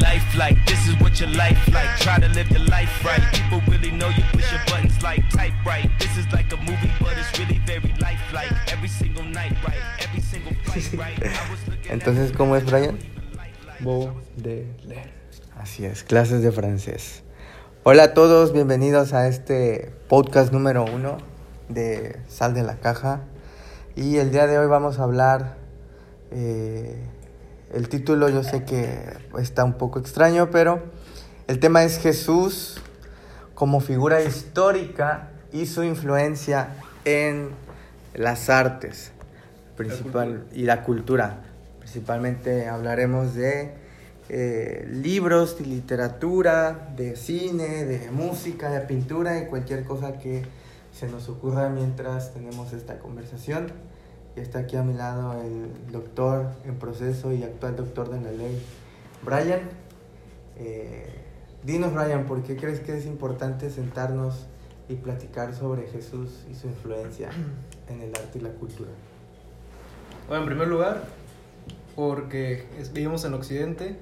life like? This is what your life like. Try to live your life right. People really know you push your buttons like type right. This is like a movie, but it's really very lifelike. Every single night, right? Every single fight, right? I was looking at Entonces, ¿cómo es Brian? Bo de leer. Así es, clases de francés. Hola a todos, bienvenidos a este podcast número uno de Sal de la Caja. Y el día de hoy vamos a hablar, eh, el título yo sé que está un poco extraño, pero el tema es Jesús como figura histórica y su influencia en las artes principal, y la cultura. Principalmente hablaremos de eh, libros, de literatura, de cine, de música, de pintura y cualquier cosa que se nos ocurra mientras tenemos esta conversación. Está aquí a mi lado el doctor en proceso y actual doctor de la ley, Brian. Eh, dinos, Brian, ¿por qué crees que es importante sentarnos y platicar sobre Jesús y su influencia en el arte y la cultura? Bueno, en primer lugar, porque vivimos en Occidente.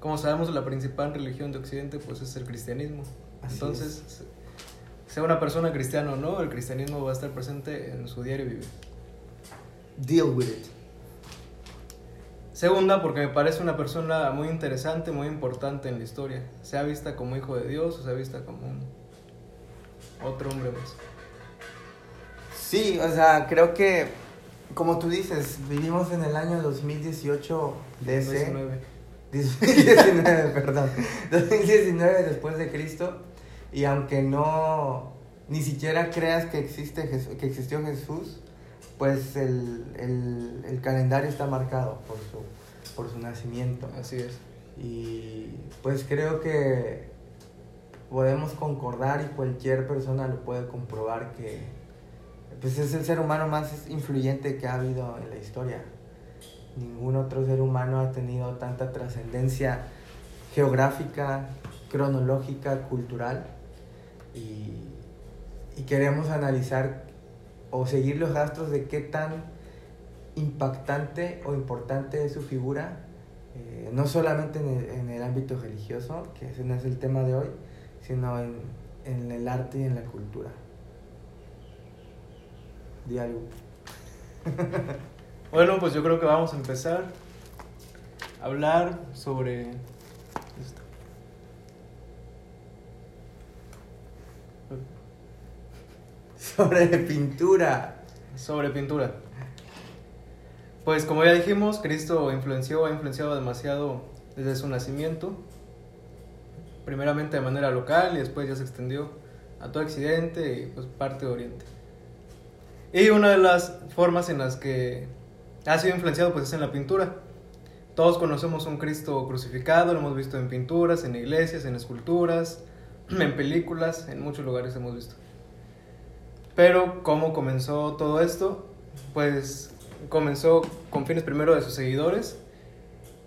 Como sabemos, la principal religión de Occidente pues es el cristianismo. Así Entonces, se- sea una persona cristiana o no, el cristianismo va a estar presente en su diario vivir. Deal with it. Segunda, porque me parece una persona muy interesante, muy importante en la historia. Sea vista como hijo de Dios o sea vista como un otro hombre más. Sí, o sea, creo que, como tú dices, vivimos en el año 2018 DC. 19. 2019, perdón. 2019 después de Cristo. Y aunque no, ni siquiera creas que, existe que existió Jesús, pues el, el, el calendario está marcado por su, por su nacimiento. Así es. Y pues creo que podemos concordar y cualquier persona lo puede comprobar que pues es el ser humano más influyente que ha habido en la historia. Ningún otro ser humano ha tenido tanta trascendencia geográfica, cronológica, cultural. Y, y queremos analizar o seguir los rastros de qué tan impactante o importante es su figura, eh, no solamente en el, ámbito religioso, que ese no es el tema de hoy, sino en, en el arte y en la cultura. Di algo. Bueno, pues yo creo que vamos a empezar a hablar sobre esto. Sobre pintura. Sobre pintura. Pues como ya dijimos, Cristo influenció, ha influenciado demasiado desde su nacimiento. Primeramente de manera local y después ya se extendió a todo Occidente y pues parte de Oriente. Y una de las formas en las que ha sido influenciado pues es en la pintura. Todos conocemos un Cristo crucificado, lo hemos visto en pinturas, en iglesias, en esculturas, en películas, en muchos lugares hemos visto. Pero cómo comenzó todo esto, pues comenzó con fines primero de sus seguidores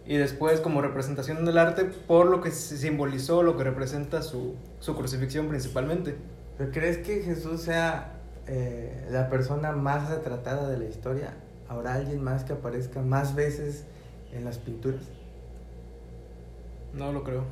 y después como representación del arte por lo que simbolizó, lo que representa su, su crucifixión principalmente. ¿Pero crees que Jesús sea eh, la persona más retratada de la historia? ¿Habrá alguien más que aparezca más veces en las pinturas? No lo creo.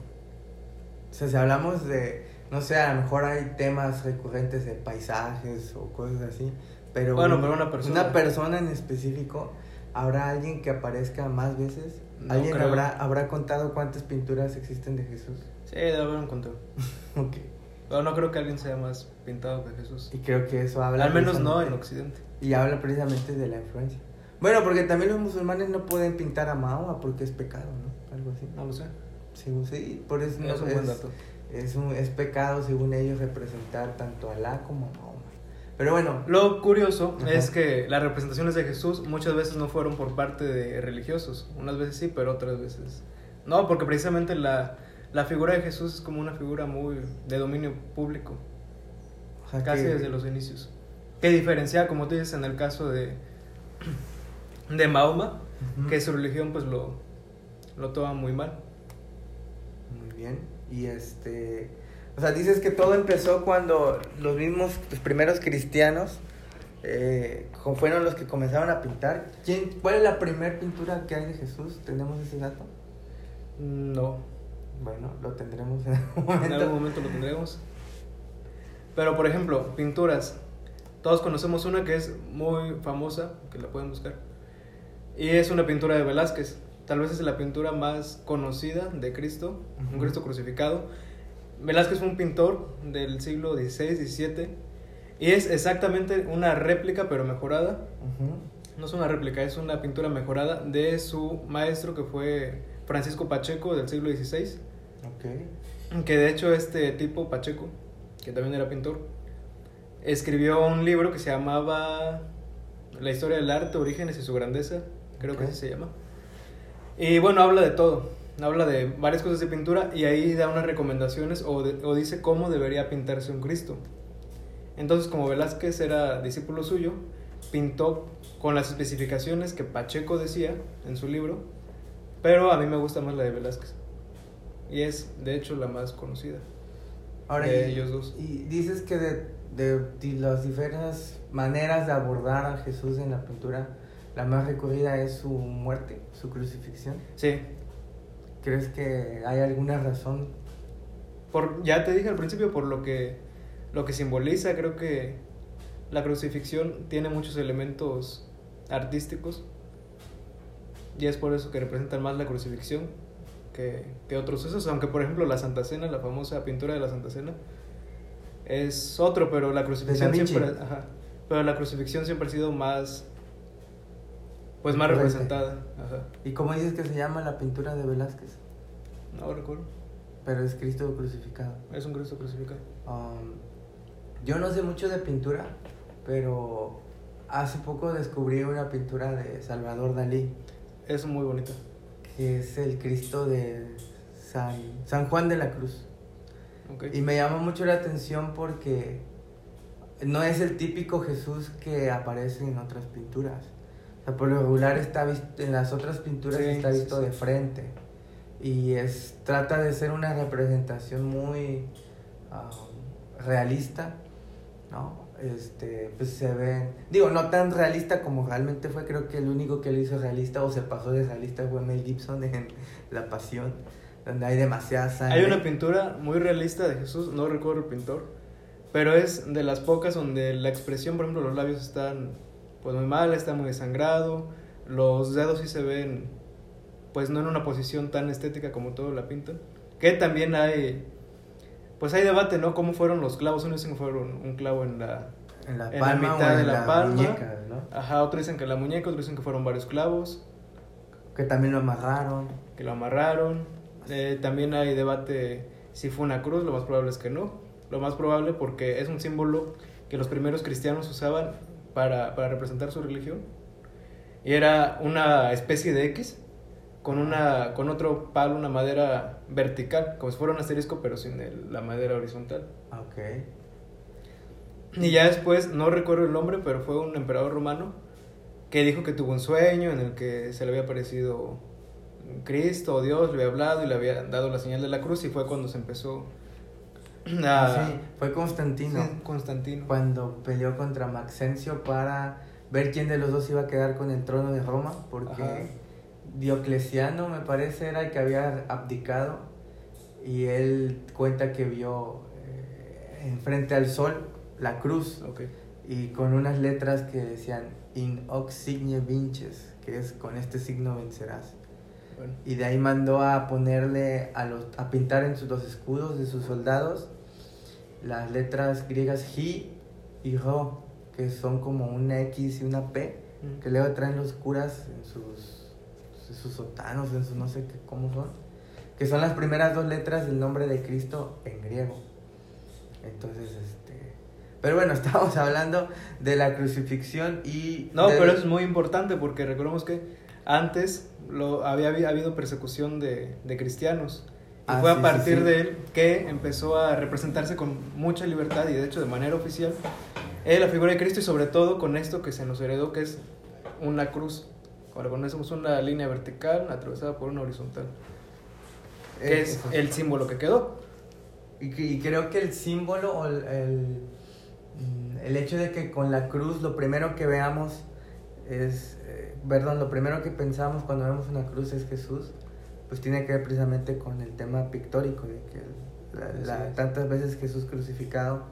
O sea, si hablamos de, no sé, a lo mejor hay temas recurrentes de paisajes o cosas así, pero, Bueno, pero una persona. una persona en específico, ¿habrá alguien que aparezca más veces? No ¿Alguien creo. habrá, habrá contado cuántas pinturas existen de Jesús? Sí, debe haber un conteo. Ok. Pero no creo que alguien sea más pintado que Jesús. Y creo que eso habla... Al menos no en Occidente. Y habla precisamente de la influencia. Bueno, porque también los musulmanes no pueden pintar a Mahoma porque es pecado, ¿no? Algo así. No lo sé. Según sí, por eso no es dato. Es, un- es pecado, según ellos, representar tanto a Alá como a Mahoma. Pero bueno, Lo curioso Ajá. es que las representaciones de Jesús muchas veces no fueron por parte de religiosos. Unas veces sí, pero otras veces no, porque precisamente la, la figura de Jesús es como una figura muy de dominio público, o sea casi que- desde los inicios. Que diferencia, como tú dices, en el caso de, de Mahoma, que su religión pues lo, lo toma muy mal. Muy bien. Y este. O sea, dices que todo empezó cuando los mismos, los primeros cristianos eh, fueron los que comenzaron a pintar. ¿Quién, ¿Cuál es la primera pintura que hay de Jesús? ¿Tenemos ese dato? No, Bueno, lo tendremos en algún en momento. algún momento lo tendremos. Pero por ejemplo, pinturas. Todos conocemos una que es muy famosa, que la pueden buscar. Y es una pintura de Velázquez. Tal vez es la pintura más conocida de Cristo, un. Cristo crucificado. Velázquez fue un pintor del siglo XVI, XVII. Y es exactamente una réplica, pero mejorada. No es una réplica, es una pintura mejorada de su maestro que fue Francisco Pacheco del siglo XVI. Ok. Que de hecho este tipo, Pacheco, que también era pintor, escribió un libro que se llamaba La historia del arte, orígenes y su grandeza, creo que así se llama. Y bueno, habla de todo, habla de varias cosas de pintura y ahí da unas recomendaciones o, de- o dice cómo debería pintarse un Cristo. Entonces, como Velázquez era discípulo suyo, pintó con las especificaciones que Pacheco decía en su libro, pero a mí me gusta más la de Velázquez. Y es, de hecho, la más conocida. Ahora, De y, ellos dos. y dices que de, de di- las diferentes maneras de abordar a Jesús en la pintura, la más recurrida es su muerte, su crucifixión. Sí, ¿Crees que hay alguna razón? por, ya te dije al principio, por lo que, lo que simboliza, creo que la crucifixión tiene muchos elementos artísticos. Y es por eso que representan más la crucifixión que, que otros usos. Aunque, por ejemplo, la Santa Cena, la famosa pintura de la Santa Cena, es otro, pero la crucifixión siempre. Ajá, pero la crucifixión siempre ha sido más. Pues más representada. Ajá. ¿Y cómo dices que se llama la pintura de Velázquez? No recuerdo. Pero es Cristo crucificado. Es un Cristo crucificado. Um, yo no sé mucho de pintura, pero hace poco descubrí una pintura de Salvador Dalí, Es muy bonita. que es el Cristo de San, San Juan de la Cruz. Y me llama mucho la atención porque no es el típico Jesús que aparece en otras pinturas. Sea, por lo regular está visto, en las otras pinturas Sí, está visto sí. de frente. Y es, trata de ser una representación muy ah, realista, ¿no? Este, pues se ve, digo, no tan realista como realmente fue, creo que el único que lo hizo realista o se pasó de realista fue Mel Gibson en La Pasión, donde hay demasiada sangre. Hay una pintura muy realista de Jesús, no recuerdo el pintor, pero es de las pocas donde la expresión, por ejemplo, los labios están pues muy mal, está muy desangrado, los dedos sí se ven pues no en una posición tan estética como todo la pintan, que también hay pues hay debate, ¿no? ¿Cómo fueron los clavos? Unos dicen que fueron un clavo en la en la en la palma mitad o de en la palma. muñeca, ¿no? Ajá, otros dicen que en la muñeca, otros dicen que fueron varios clavos, Que también lo amarraron. que lo amarraron. Eh, también hay debate si fue una cruz, lo más probable es que no. Lo más probable porque es un símbolo que los primeros cristianos usaban para, para representar su religión. Y era una especie de X con, una, con otro palo, una madera vertical, como si fuera un asterisco, pero sin el- la madera horizontal. Ok. Y ya después, no recuerdo el nombre, pero fue un emperador romano que dijo que tuvo un sueño en el que se le había aparecido Cristo o Dios, le había hablado y le había dado la señal de la cruz y fue cuando se empezó a... Sí, fue Constantino. Sí, Constantino. Cuando peleó contra Maxencio para ver quién de los dos iba a quedar con el trono de Roma. Porque Ajá. Diocleciano, me parece, era el que había abdicado. Y él cuenta que vio eh, enfrente al sol la cruz. Ok. y con unas letras que decían in hoc signe vinces, que es con este signo vencerás. Bueno. Y de ahí mandó a ponerle a los a pintar en sus los escudos de sus soldados las letras griegas hi y ro, que son como una X y una P, que luego traen los curas en sus en sus sotanos, en sus no sé qué cómo son, que son las primeras dos letras del nombre de Cristo en griego. Entonces, este pero bueno, estamos hablando de la crucifixión y No, de- pero eso es muy importante porque recordemos que antes lo, había, había habido persecución de, de cristianos. Ah, fue sí, a sí, partir sí. de él que empezó a representarse con mucha libertad y de hecho de manera oficial eh, la figura de Cristo y sobre todo con esto que se nos heredó que es una cruz. Ahora conocemos una línea vertical atravesada por una horizontal. Que Eh, es eso. el símbolo que quedó. Y, y creo que el símbolo o el, el, mm, el hecho de que con la cruz lo primero que veamos es, eh, perdón, lo primero que pensamos cuando vemos una cruz es Jesús, pues tiene que ver precisamente con el tema pictórico, de que la- la- tantas veces Jesús crucificado,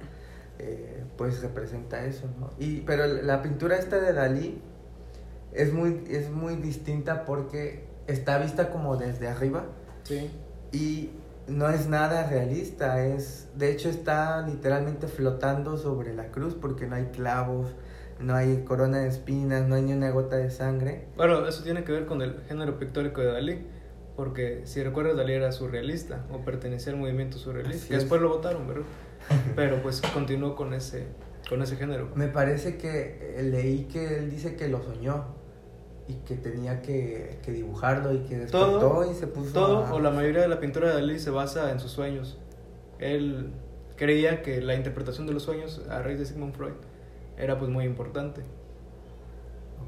eh, pues representa eso, ¿no? Y, pero la pintura esta de Dalí es muy, es muy distinta porque está vista como desde arriba Sí. y no es nada realista, es de hecho está literalmente flotando sobre la cruz porque no hay clavos, no hay corona de espinas, no hay ni una gota de sangre. Bueno, eso tiene que ver con el género pictórico de Dalí, porque si recuerdas, Dalí era surrealista o pertenecía al movimiento surrealista. Así es. después lo votaron, ¿verdad? Pero pues continuó con ese, con ese género. Me parece que eh, leí que él dice que lo soñó y que tenía que, que dibujarlo y que despertó Todo, y se puso todo a- o la mayoría de la pintura de Dalí se basa en sus sueños. Él creía que la interpretación de los sueños a raíz de Sigmund Freud era pues muy importante.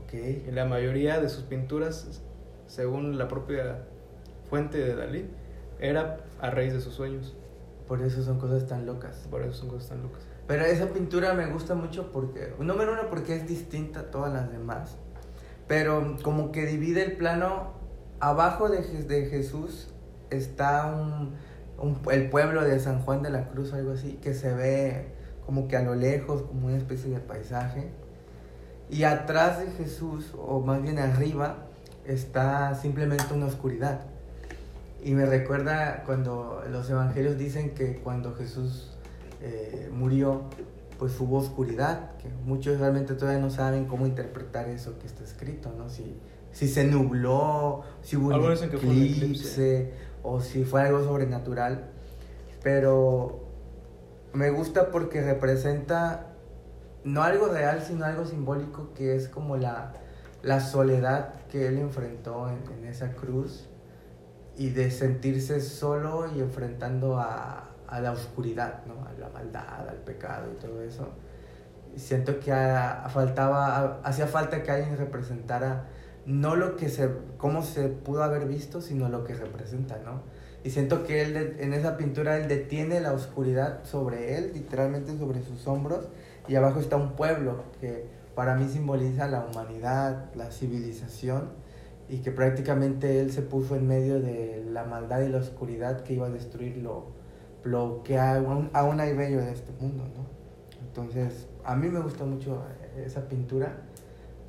Ok. Y la mayoría de sus pinturas, según la propia fuente de Dalí, era a raíz de sus sueños. Por eso son cosas tan locas. Por eso son cosas tan locas. Pero esa pintura me gusta mucho porque, número uno, porque es distinta a todas las demás. Pero como que divide el plano, abajo de, de Jesús está un, un- el pueblo de San Juan de la Cruz, algo así, que se ve como que a lo lejos, como una especie de paisaje. Y atrás de Jesús, o más bien arriba, está simplemente una oscuridad. Y me recuerda cuando los evangelios dicen que cuando Jesús eh, murió, pues hubo oscuridad, que muchos realmente todavía no saben cómo interpretar eso que está escrito, ¿no? Si, si se nubló, si hubo un fue un eclipse, eclipse. o si fue algo sobrenatural. Pero me gusta porque representa no algo real, sino algo simbólico que es como la, la soledad que él enfrentó en, en esa cruz y de sentirse solo y enfrentando a, a la oscuridad, ¿no? a la maldad, al pecado y todo eso. Y siento que a- a faltaba, hacía falta que alguien representara no lo que se, cómo se pudo haber visto, sino lo que representa, ¿no? Y siento que él en esa pintura él detiene la oscuridad sobre él, literalmente sobre sus hombros, y abajo está un pueblo que para mí simboliza la humanidad, la civilización, y que prácticamente él se puso en medio de la maldad y la oscuridad que iba a destruir lo, lo que aún, aún hay bello de este mundo, ¿no? Entonces, a mí me gusta mucho esa pintura,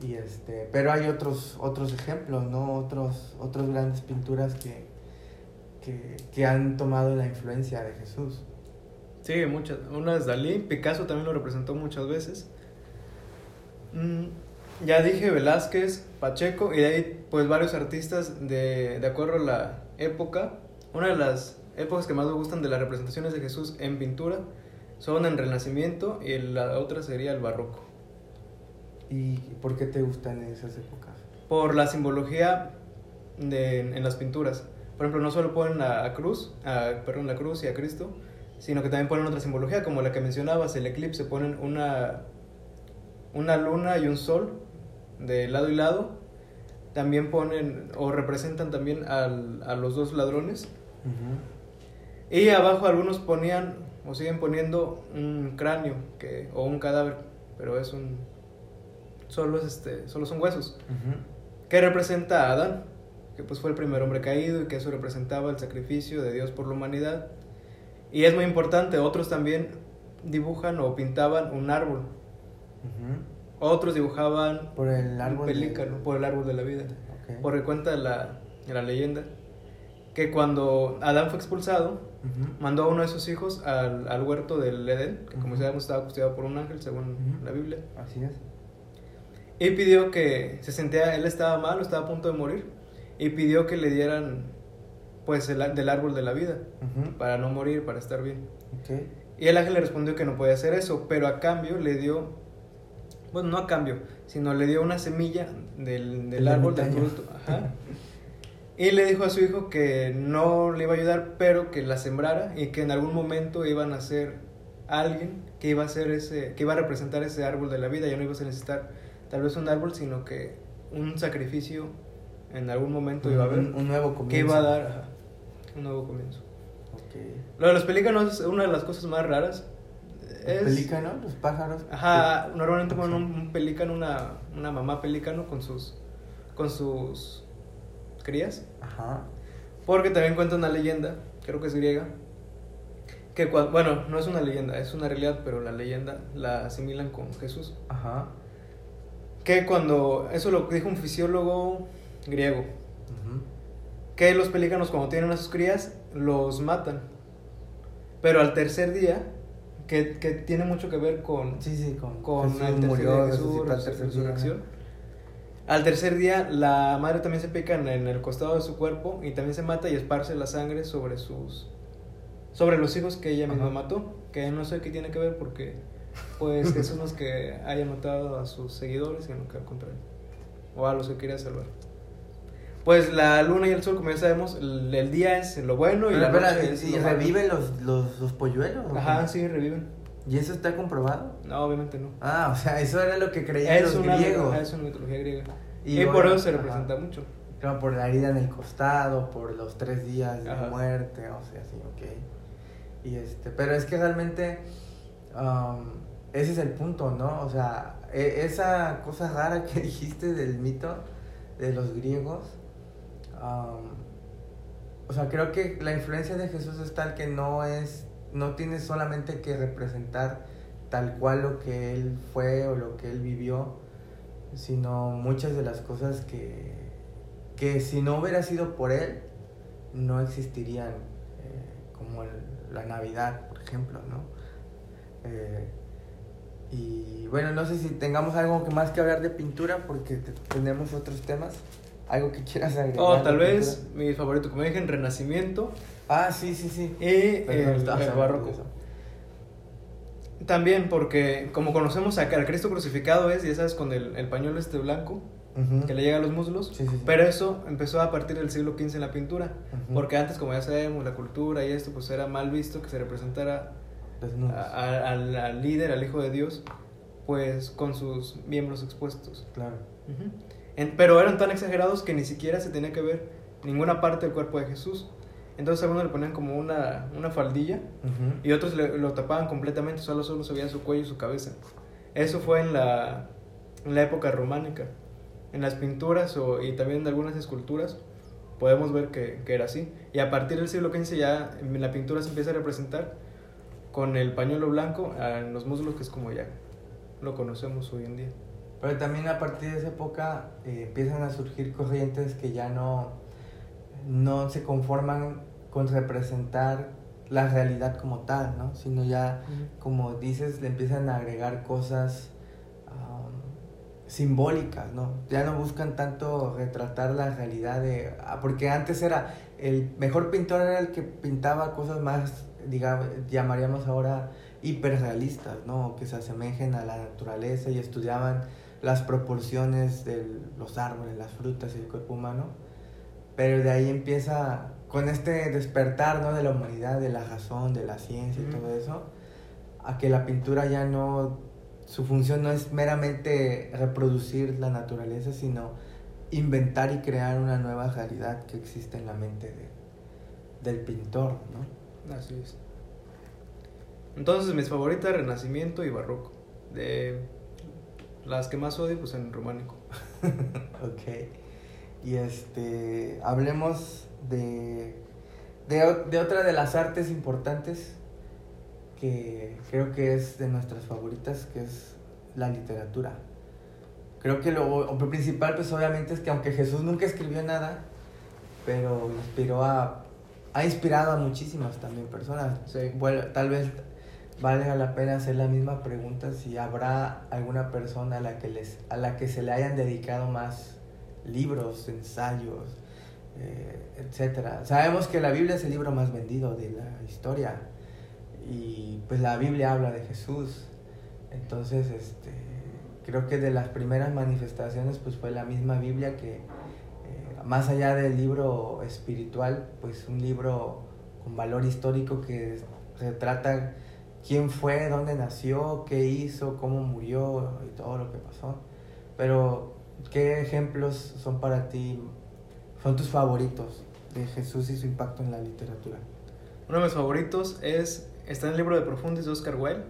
y este, pero hay otros, otros ejemplos, ¿no? Otros, otros grandes pinturas que, que, que han tomado la influencia de Jesús. Sí, muchas. Una es Dalí, Picasso también lo representó muchas veces. Mm, ya dije Velázquez, Pacheco, y de ahí pues varios artistas de, de acuerdo a la época. Una de las épocas que más me gustan de las representaciones de Jesús en pintura son el Renacimiento y la otra sería el Barroco. ¿Y por qué te gustan esas épocas? Por la simbología de, en las pinturas. Por ejemplo, no solo ponen a, a cruz, a, perdón, la cruz y a Cristo, sino que también ponen otra simbología, como la que mencionabas, el eclipse, ponen una, una luna y un sol de lado y lado. También ponen o representan también al- a los dos ladrones. Y abajo algunos ponían o siguen poniendo un cráneo que, o un cadáver, pero es un... Solo, es este, solo son huesos que representa a Adán, que pues fue el primer hombre caído y que eso representaba el sacrificio de Dios por la humanidad. Y es muy importante, otros también dibujan o pintaban un árbol, otros dibujaban Por el árbol. de- pelícano, por el árbol de la vida. Ok. Porque cuenta la, la leyenda que cuando Adán fue expulsado, Ujú. mandó a uno de sus hijos al, al huerto del Edén, que como sabemos estaba custodiado por un ángel según Ujú. la Biblia. Así es. Y pidió que se sentía, él estaba mal, estaba a punto de morir, y pidió que le dieran pues el, del árbol de la vida, Ujú. para no morir, para estar bien. Ok. Y el ángel le respondió que no podía hacer eso, pero a cambio le dio, bueno, no a cambio, sino le dio una semilla del, del El árbol del ermitaño. fruto. Ajá. Y le dijo a su hijo que no le iba a ayudar, pero que la sembrara y que en algún momento iban a ser alguien que iba a ser ese, que iba a representar ese árbol de la vida. Ya no ibas a necesitar tal vez un árbol, sino que un sacrificio en algún momento iba a haber Un, un nuevo comienzo. que iba a dar ajá, un nuevo comienzo. Ok. Lo de los pelícanos es una de las cosas más raras. Es, Pelícano, los pájaros. Ajá, normalmente ponen un, un pelícano, una, una mamá pelícano con sus, con sus crías. Ajá. Porque también cuenta una leyenda, creo que es griega, que cua- bueno, no es una leyenda, es una realidad, pero la leyenda la asimilan con Jesús. Ajá. Que cuando, eso lo dijo un fisiólogo griego, que los pelícanos cuando tienen a sus crías los matan. Pero al tercer día, que, que tiene mucho que ver con, Sí, sí, con, con Jesús el tercer murió, día de Jesús, al tercer día. resurrección. Al tercer día, la madre también se pica en, en el costado de su cuerpo y también se mata y esparce la sangre sobre sus sobre los hijos que ella misma Ajá. mató. Que no sé qué tiene que ver porque, pues, Jesús no es que haya matado a sus seguidores, sino que al contrario, o a los que quería salvar. Pues la luna y el sol, como ya sabemos, el, el día es lo bueno y Pero, la noche ¿y- es ¿y lo malo. reviven los, los, los polluelos? Ajá, cómo? sí, reviven. ¿Y eso está comprobado? No, obviamente no. Ah, o sea, eso era lo que creían Es los una, griegos. es una mitología griega. Y Y, bueno, por eso se ajá. representa mucho. Claro, por la herida en el costado, por los tres días de Ajá. muerte, o sea, sí, ok. Y este, pero es que realmente um, ese es el punto, ¿no? O sea, e- esa cosa rara que dijiste del mito de los griegos, um, o sea, creo que la influencia de Jesús es tal que no es, no tiene solamente que representar tal cual lo que él fue o lo que él vivió, sino muchas de las cosas que, que si no hubiera sido por él, no existirían, eh, como la Navidad, por ejemplo, ¿no? Eh, y bueno, no sé si tengamos algo que más que hablar de pintura, porque te- tenemos otros temas. ¿Algo que quieras agregar? Oh, tal vez mi favorito, como dije, en Renacimiento Ah, sí, sí, sí. y Perdón, el, barroco. También porque como conocemos acá al Cristo crucificado es, ya sabes, con el, el pañuelo este blanco Ujú. que le llega a los muslos, Sí, sí, sí. pero eso empezó a partir del siglo XV en la pintura, Ujú. porque antes, como ya sabemos, la cultura y esto, pues era mal visto que se representara a- a- al, al líder, al Hijo de Dios, pues con sus miembros expuestos. Claro. Ujú. En- pero eran tan exagerados que ni siquiera se tenía que ver ninguna parte del cuerpo de Jesús. Entonces algunos le ponían como una, una faldilla y otros le- lo tapaban completamente, solo, solo se veía su cuello y su cabeza. Eso fue en la, en la época románica. En las pinturas o, y también en algunas esculturas podemos ver que, que era así. Y a partir del siglo XV ya en la pintura se empieza a representar con el pañuelo blanco en los muslos, que es como ya lo conocemos hoy en día. Pero también a partir de esa época eh, empiezan a surgir corrientes que ya no, no se conforman con representar la realidad como tal, ¿no? Sino ya, como dices, le empiezan a agregar cosas am, simbólicas, ¿no? Ya no buscan tanto retratar la realidad de... ah, Porque antes era, el mejor pintor era el que pintaba cosas más, digamos, llamaríamos ahora hiperrealistas, ¿no? Que se asemejen a la naturaleza y estudiaban las proporciones de los árboles, las frutas y el cuerpo humano. Pero de ahí empieza, con este despertar, ¿no? De la humanidad, de la razón, de la ciencia y todo eso, a que la pintura ya no, su función no es meramente reproducir la naturaleza, sino inventar y crear una nueva realidad que existe en la mente de- del pintor, ¿no? Así es. Entonces, mis favoritas, Renacimiento y Barroco. De las que más odio, pues en románico. Ok. Y este, hablemos de, de, de otra de las artes importantes que creo que es de nuestras favoritas, que es la literatura. Creo que lo, lo principal, pues obviamente es que aunque Jesús nunca escribió nada, pero inspiró a, ha inspirado a muchísimas también personas. Sí. Bueno, tal vez valga la pena hacer la misma pregunta si habrá alguna persona a la que les a la que se le hayan dedicado más libros, ensayos, eh, etcétera. Sabemos que la Biblia es el libro más vendido de la historia y pues la Biblia habla de Jesús. Entonces, este creo que de las primeras manifestaciones pues fue la misma Biblia que eh, más allá del libro espiritual, pues un libro con valor histórico que retrata quién fue, dónde nació, qué hizo, cómo murió y todo lo que pasó. Pero, ¿qué ejemplos son para ti, son tus favoritos de Jesús y su impacto en la literatura? Uno de mis favoritos es. Está en el libro de Profundis de Oscar Wilde.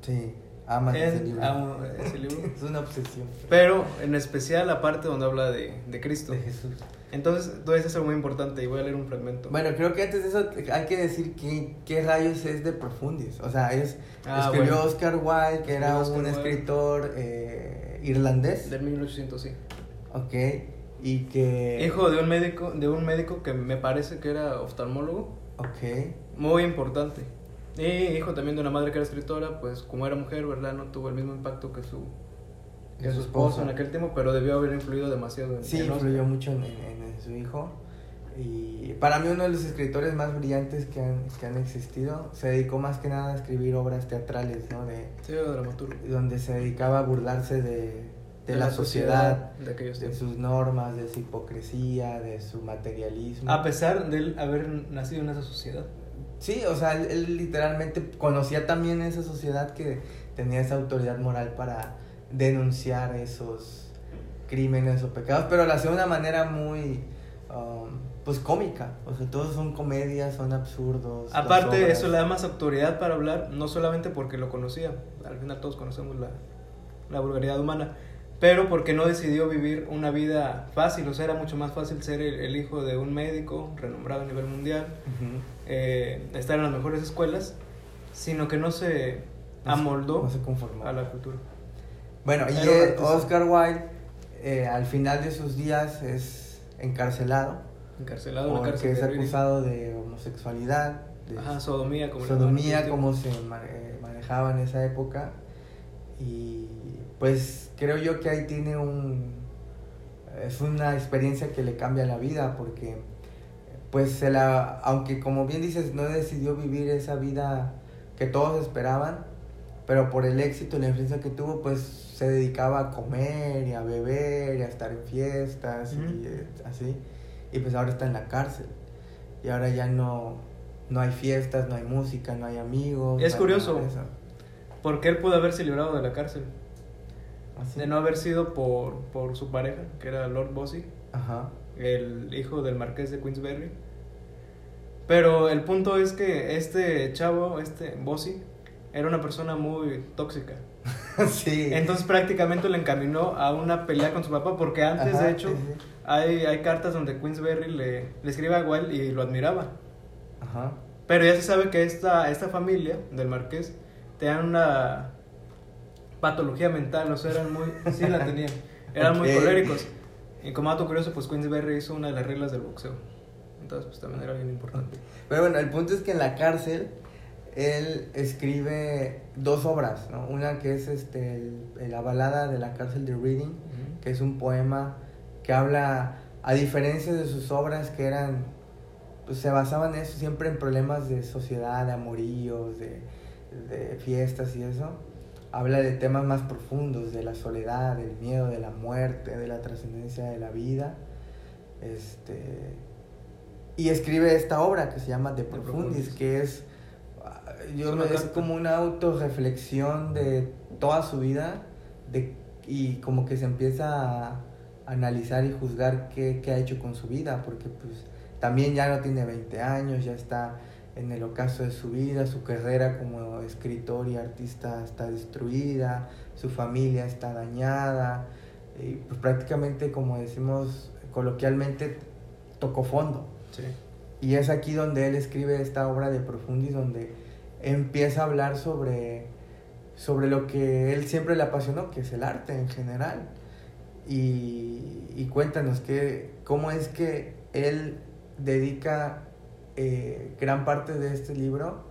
Sí, amas ese Es- libro. amo ese libro. es una obsesión. Pero en especial la parte donde habla de, de Cristo. De Jesús. Entonces, todo eso es algo muy importante y voy a leer un fragmento. Bueno, creo que antes de eso hay que decir que, qué rayos es de Profundis. O sea, es Ah, escribió bueno. Oscar Wilde, que era Oscar un Wilde. escritor eh, irlandés. Del 1800, sí. Ok. Y que. Hijo de un médico, de un médico que me parece que era oftalmólogo, Ok. muy importante. Y hijo también de una madre que era escritora, pues como era mujer, ¿verdad? No tuvo el mismo impacto que su, De su esposo en aquel tiempo, pero debió haber influido demasiado en Sí, en Oscar. influyó mucho en, en- en su hijo. Y para mí uno de los escritores más brillantes que han, que han existido. Se dedicó más que nada a escribir obras teatrales, ¿no? De, Sí, dramaturgo. donde se dedicaba a burlarse de, de la, sociedad, de aquellos de tiempos. sus normas, de su hipocresía, de su materialismo. A pesar de él haber nacido en esa sociedad. Sí, o sea, él, él literalmente conocía también esa sociedad que tenía esa autoridad moral para denunciar esos crímenes o pecados, pero lo hacía de una manera muy, um, pues, cómica. O sea, todos son comedias, son absurdos. Aparte, eso le da más autoridad para hablar, no solamente porque lo conocía, al final todos conocemos la, la vulgaridad humana, pero porque no decidió vivir una vida fácil, o sea, era mucho más fácil ser el, el hijo de un médico renombrado a nivel mundial, eh, estar en las mejores escuelas, sino que no se No se- amoldó no se conformó. a la cultura. Bueno, y eh. Oscar Wilde, eh, al final de sus días, es encarcelado Encarcelado en la porque cárcel. es acusado de homosexualidad, de Ajá, sodomía, como sodomía, como se eh, manejaba en esa época. Y pues creo yo que ahí tiene un... Es una experiencia que le cambia la vida porque pues se la... Aunque como bien dices, no decidió vivir esa vida que todos esperaban, pero por el éxito y la influencia que tuvo, pues se dedicaba a comer y a beber y a estar en fiestas y eh, así. Y pues ahora está en la cárcel. Y ahora ya no, no hay fiestas, no hay música, no hay amigos. Es no curioso. Porque él pudo haberse librado de la cárcel, Así. de no haber sido por, por su pareja, que era Lord Bossy. Ajá. el hijo del marqués de Queensberry. Pero el punto es que este chavo, este Bossy, era una persona muy tóxica. sí. Entonces prácticamente le encaminó a una pelea con su papá porque antes Ajá, de hecho sí, sí. hay, hay cartas donde Queensberry le, le escribe a Wilde y lo admiraba. Ajá. Pero ya se sabe que esta, esta familia del marqués tenían una patología mental, o sea, eran muy... Sí la tenían. Eran muy coléricos. Y como dato curioso, pues Queensberry hizo una de las reglas del boxeo. Entonces, pues también era bien importante. Pero bueno, el punto es que en la cárcel él escribe dos obras, ¿no? Una que es este el- la balada de la cárcel de Reading, que es un poema que habla, a diferencia de sus obras que eran, pues se basaban en eso, siempre en problemas de sociedad, de amoríos, de, de fiestas y eso, habla de temas más profundos, de la soledad, del miedo, de la muerte, de la trascendencia de la vida, este, y escribe esta obra que se llama De Profundis, Profundis. que es, yo Es como una autorreflexión de toda su vida, de, y como que se empieza a analizar y juzgar qué, qué ha hecho con su vida, porque pues también ya no tiene 20 años, ya está en el ocaso de su vida, su carrera como escritor y artista está destruida, su familia está dañada, y pues prácticamente como decimos coloquialmente tocó fondo. Sí. Y es aquí donde él escribe esta obra de Profundis, donde empieza a hablar sobre, sobre lo que él siempre le apasionó, que es el arte en general. Y, y cuéntanos que, cómo es que él dedica eh, gran parte de este libro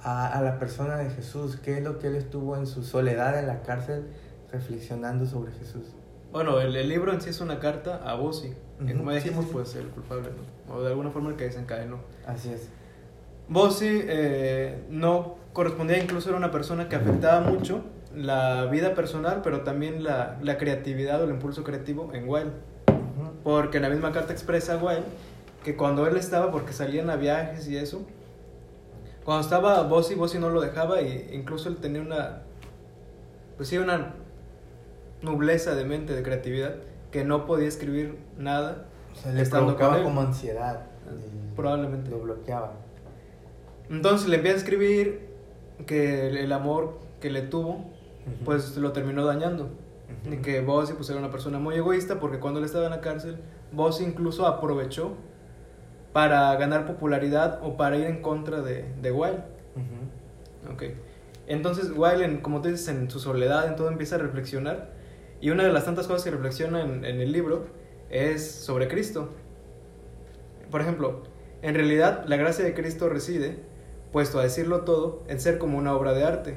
a, a la persona de Jesús, qué es lo que él estuvo en su soledad en la cárcel reflexionando sobre Jesús. Bueno, el, el libro en sí es una carta a que Ujú, como sí, dijimos, sí, sí. pues el culpable, ¿no? O de alguna forma el que desencadenó. Así es. Bossy eh, no correspondía, incluso era una persona que afectaba mucho la vida personal, pero también la, la creatividad o el impulso creativo en Wilde. Porque en la misma carta expresa Wilde que cuando él estaba, porque salían a viajes y eso, cuando estaba Bossy, Bossy no lo dejaba e incluso él tenía una, pues sí, una nubleza de mente, de creatividad, que no podía escribir nada. O sea, le provocaba como ansiedad. Probablemente. Lo bloqueaba. Entonces le empieza a escribir que el, amor que le tuvo, pues lo terminó dañando. Y que Bossy pues era una persona muy egoísta porque cuando él estaba en la cárcel voz incluso aprovechó para ganar popularidad o para ir en contra de, de Wilde. Ujú. Ok. Entonces Wilde, en- como tú dices, en su soledad, en todo empieza a reflexionar. Y una de las tantas cosas que reflexiona en, en el libro es sobre Cristo. Por ejemplo, en realidad la gracia de Cristo reside, puesto a decirlo todo, en ser como una obra de arte.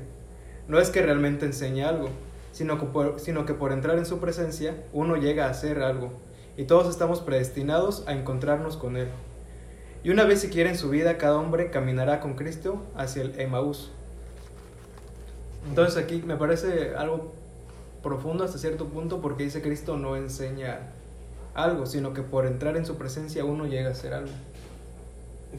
No es que realmente enseñe algo, sino que por, sino que por entrar en su presencia uno llega a hacer algo. Y todos estamos predestinados a encontrarnos con Él. Y una vez siquiera en su vida, cada hombre caminará con Cristo hacia el Emaús. Entonces aquí me parece algo profundo hasta cierto punto porque dice Cristo no enseña algo, sino que por entrar en su presencia uno llega a hacer algo.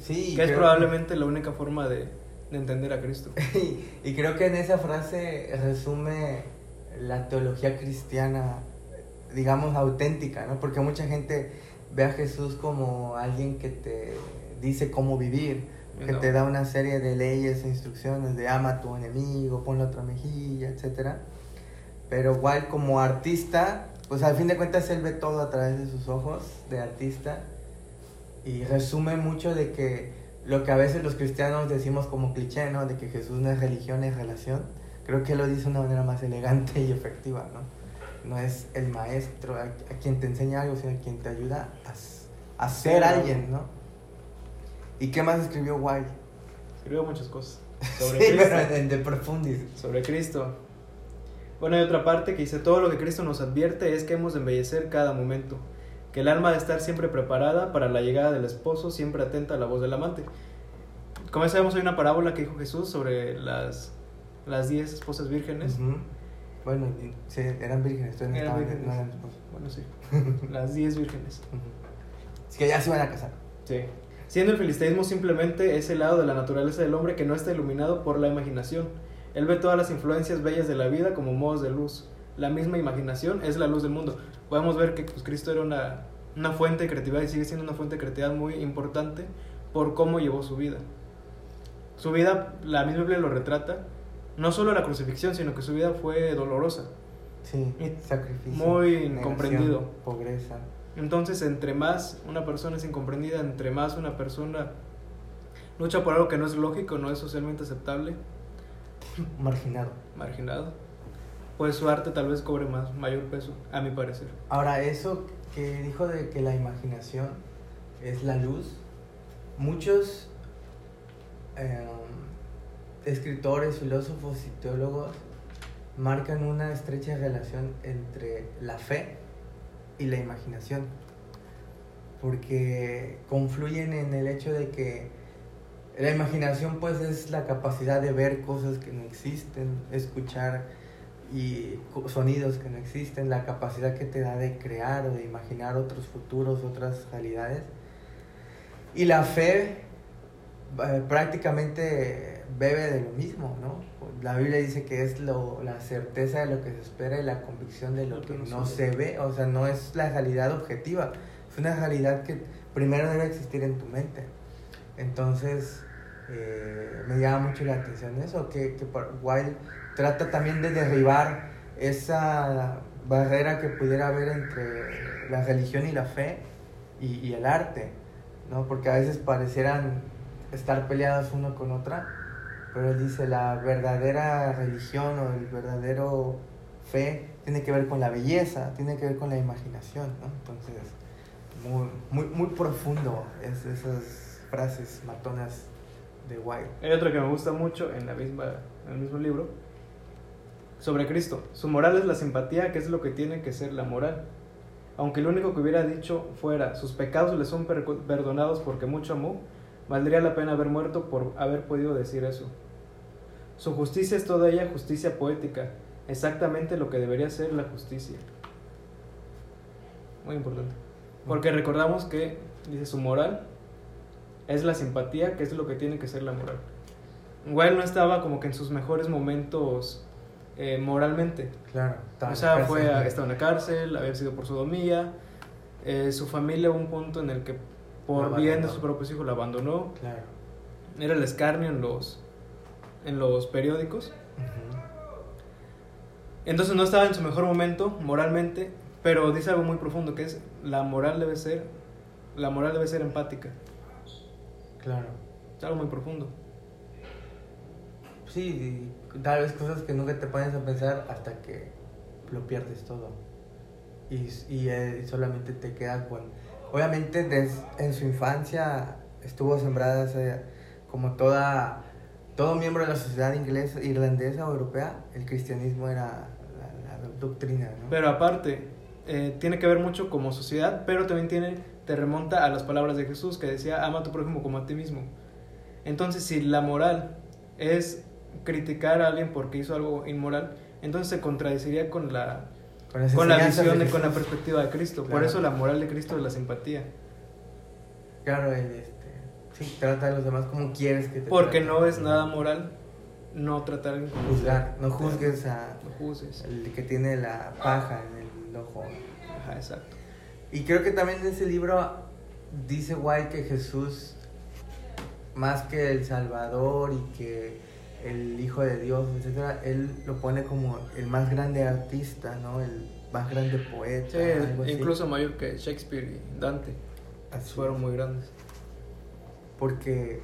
Sí, Que es probablemente la única forma de, de entender a Cristo. y creo que en esa frase resume la teología cristiana, digamos, auténtica, ¿no? Porque mucha gente ve a Jesús como alguien que te dice cómo vivir, que No. te da una serie de leyes e instrucciones de ama a tu enemigo, ponle otra mejilla, etcétera. Pero igual como artista, pues al fin de cuentas él ve todo a través de sus ojos de artista y resume mucho de que lo que a veces los cristianos decimos como cliché, ¿no? De que Jesús no es religión, es relación. Creo que él lo dice de una manera más elegante y efectiva, ¿no? No es el maestro a, a quien te enseña algo, sino quien te ayuda a, a ser algo. alguien, ¿no? ¿Y qué más escribió Wilde? Escribió muchas cosas sobre sí, Cristo. pero en De Profundis. sobre Cristo. Bueno, hay otra parte que dice, todo lo que Cristo nos advierte es que hemos de embellecer cada momento, que el alma ha de estar siempre preparada para la llegada del esposo, siempre atenta a la voz del amante. Como ya sabemos, hay una parábola que dijo Jesús sobre las, las diez esposas vírgenes. Ujú. Bueno, y- sí, eran vírgenes, Eran estaban- vírgenes. no eran. Bueno, sí, las diez vírgenes. Ujú. Es que ya se iban a casar. Sí. Siendo el filisteísmo simplemente ese lado de la naturaleza del hombre que no está iluminado por la imaginación. Él ve todas las influencias bellas de la vida como modos de luz. La misma imaginación es la luz del mundo. Podemos ver que pues, Cristo era una, una fuente de creatividad y sigue siendo una fuente de creatividad muy importante por cómo llevó su vida. Su vida, la misma Biblia lo retrata, no solo la crucifixión, sino que su vida fue dolorosa. Sí, sacrificio. muy incomprendido. Pobreza. Entonces, entre más una persona es incomprendida, entre más una persona lucha por algo que no es lógico, no es socialmente aceptable, Marginado. marginado, pues su arte tal vez cobre más, mayor peso, a mi parecer. Ahora, eso que dijo de que la imaginación es la luz, muchos eh, escritores, filósofos y teólogos marcan una estrecha relación entre la fe y la imaginación, porque confluyen en el hecho de que la imaginación pues es la capacidad de ver cosas que no existen, escuchar y sonidos que no existen, la capacidad que te da de crear o de imaginar otros futuros, otras realidades. Y la fe eh, prácticamente bebe de lo mismo, ¿no? La Biblia dice que es lo, la certeza de lo que se espera y la convicción de lo que no se ve, o sea, no es la realidad objetiva, es una realidad que primero debe existir en tu mente. Entonces, eh, me llama mucho la atención eso, que, que Wilde trata también de derribar esa barrera que pudiera haber entre la religión y la fe y, y el arte, ¿no? Porque a veces parecieran estar peleadas uno con otra, pero él dice la verdadera religión o el verdadero fe tiene que ver con la belleza, tiene que ver con la imaginación, ¿no? Entonces, muy, muy, muy profundo es esas frases matonas de Wilde. Hay otra que me gusta mucho en, la misma, el mismo libro, sobre Cristo. Su moral es la simpatía, que es lo que tiene que ser la moral. Aunque lo único que hubiera dicho fuera, sus pecados le son per- perdonados porque mucho amó, valdría la pena haber muerto por haber podido decir eso. Su justicia es toda ella justicia poética, exactamente lo que debería ser la justicia. Muy importante. Porque recordamos que, dice, su moral es la simpatía, que es lo que tiene que ser la moral. Wilde no estaba como que en sus mejores momentos eh, moralmente. Claro. O sea, fue a, estaba en la cárcel, había sido por sodomía, eh, su familia hubo un punto en el que por bien de sus propios hijos la abandonó, Claro. era el escarnio en los, en los periódicos. Entonces no estaba en su mejor momento moralmente, Pero dice algo muy profundo que es la moral debe ser la moral debe ser empática. Claro. Es algo muy profundo. Sí, y tal vez cosas que nunca te pones a pensar hasta que lo pierdes todo. Y, y, eh, solamente te queda con... Obviamente des- en su infancia estuvo sembrada esa- como toda, todo miembro de la sociedad inglesa, irlandesa o europea, el cristianismo era la, la doctrina, ¿no? Pero aparte, eh, tiene que ver mucho como sociedad, pero también tiene, te remonta a las palabras de Jesús que decía, ama a tu prójimo como a ti mismo. Entonces, si la moral es criticar a alguien porque hizo algo inmoral, entonces se contradeciría con la, las con la visión de y con la perspectiva de Cristo. Por Claro. eso la moral de Cristo es la simpatía. Claro, el, este, sí, trata a los demás como quieres que te Porque traten. no es nada moral no tratar como Juzgar, no juzgues a No juzgues. el que tiene la paja en Ajá, exacto. Y creo que también en ese libro dice White que Jesús, más que el Salvador y que el Hijo de Dios, etcétera, él lo pone como el más grande artista, ¿no? El más grande poeta. Sí, algo así. incluso mayor que Shakespeare y Dante. Así Fueron es. muy grandes. Porque,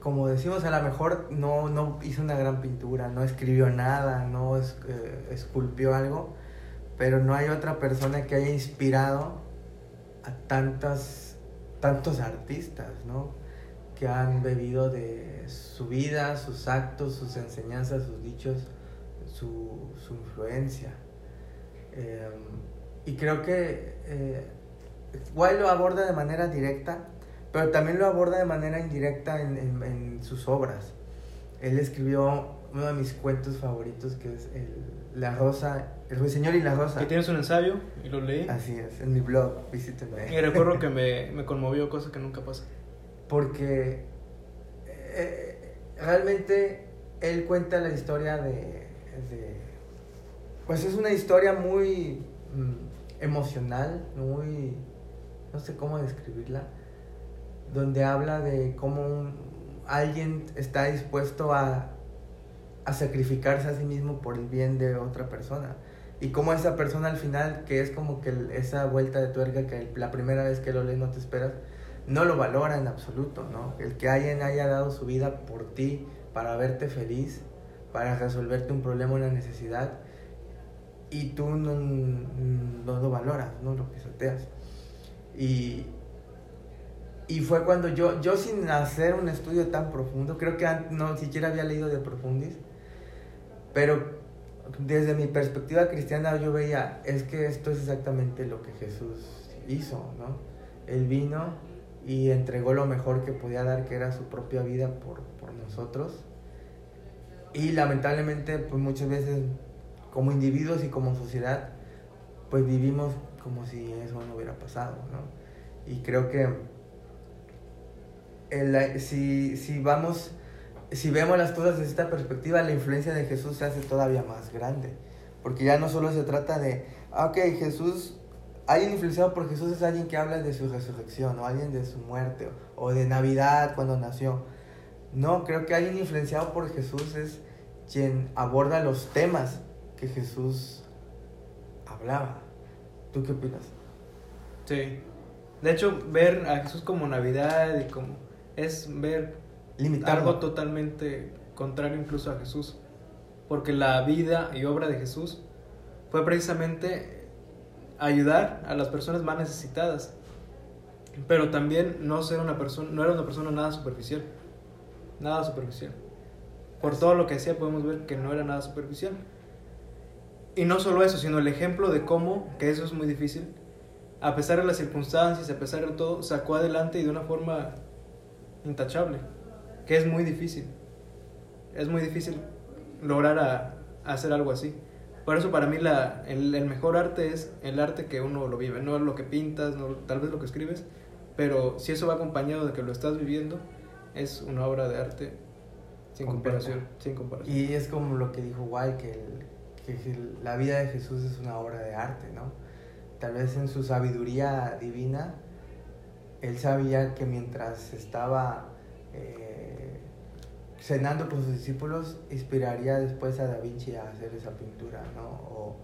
como decimos, a lo mejor no, no hizo una gran pintura, no escribió nada, no es- eh, esculpió algo, pero no hay otra persona que haya inspirado a tantas, tantos artistas, ¿no? Que han bebido de su vida, sus actos, sus enseñanzas, sus dichos, su, su influencia. Eh, y creo que eh, lo aborda de manera directa, pero también lo aborda de manera indirecta en, en- en sus obras. Él escribió uno de mis cuentos favoritos que es el, La Rosa, El Ruiseñor y la Rosa. Aquí tienes un ensayo y lo leí. Así es, en mi blog, visítenme. Y recuerdo que me, me conmovió, cosa que nunca pasa. Porque eh, realmente él cuenta la historia de, de- Pues es una historia muy mm, emocional, muy... No sé cómo describirla. Donde habla de cómo un- alguien está dispuesto a, a sacrificarse a sí mismo por el bien de otra persona. Y cómo esa persona al final, que es como que esa vuelta de tuerca que la primera vez que lo lees no te esperas, no lo valora en absoluto, ¿no? El que alguien haya dado su vida por ti, para verte feliz, para resolverte un problema, una necesidad, y tú no, no lo valoras, no lo pisoteas. Y, y fue cuando yo, yo sin hacer un estudio tan profundo, creo que no siquiera había leído de Profundis, pero desde mi perspectiva cristiana yo veía, es que esto es exactamente lo que Jesús hizo, ¿no? Él vino y entregó lo mejor que podía dar, que era su propia vida por, por nosotros. Y lamentablemente, pues muchas veces, como individuos y como sociedad, pues vivimos como si eso no hubiera pasado, ¿no? Y creo que el- si, si vamos, si vemos las cosas desde esta perspectiva, la influencia de Jesús se hace todavía más grande. Porque ya no solo se trata de, ah, ok, Jesús, alguien influenciado por Jesús es alguien que habla de su resurrección, o alguien de su muerte, o de Navidad cuando nació. No, creo que alguien influenciado por Jesús es quien aborda los temas que Jesús hablaba. ¿Tú qué opinas? Sí. De hecho, ver a Jesús como Navidad y como... Es ver Limitarlo. algo totalmente contrario incluso a Jesús. Porque la vida y obra de Jesús fue precisamente ayudar a las personas más necesitadas. Pero también no ser una persona, no era una persona nada superficial. Nada superficial. Por todo lo que hacía podemos ver que no era nada superficial. Y no solo eso, sino el ejemplo de cómo, que eso es muy difícil, a pesar de las circunstancias, a pesar de todo, sacó adelante y de una forma intachable, que es muy difícil. Es muy difícil lograr a- hacer algo así. Por eso para mí la, el, el mejor arte es el arte que uno lo vive, no lo que pintas, no, tal vez lo que escribes, pero si eso va acompañado de que lo estás viviendo, es una obra de arte sin comparación. Sin comparación. Y es como lo que dijo Guay, que, el- que el- la vida de Jesús es una obra de arte, ¿no? Tal vez en su sabiduría divina, él sabía que mientras estaba eh, cenando con sus discípulos, inspiraría después a Da Vinci a hacer esa pintura, ¿no? O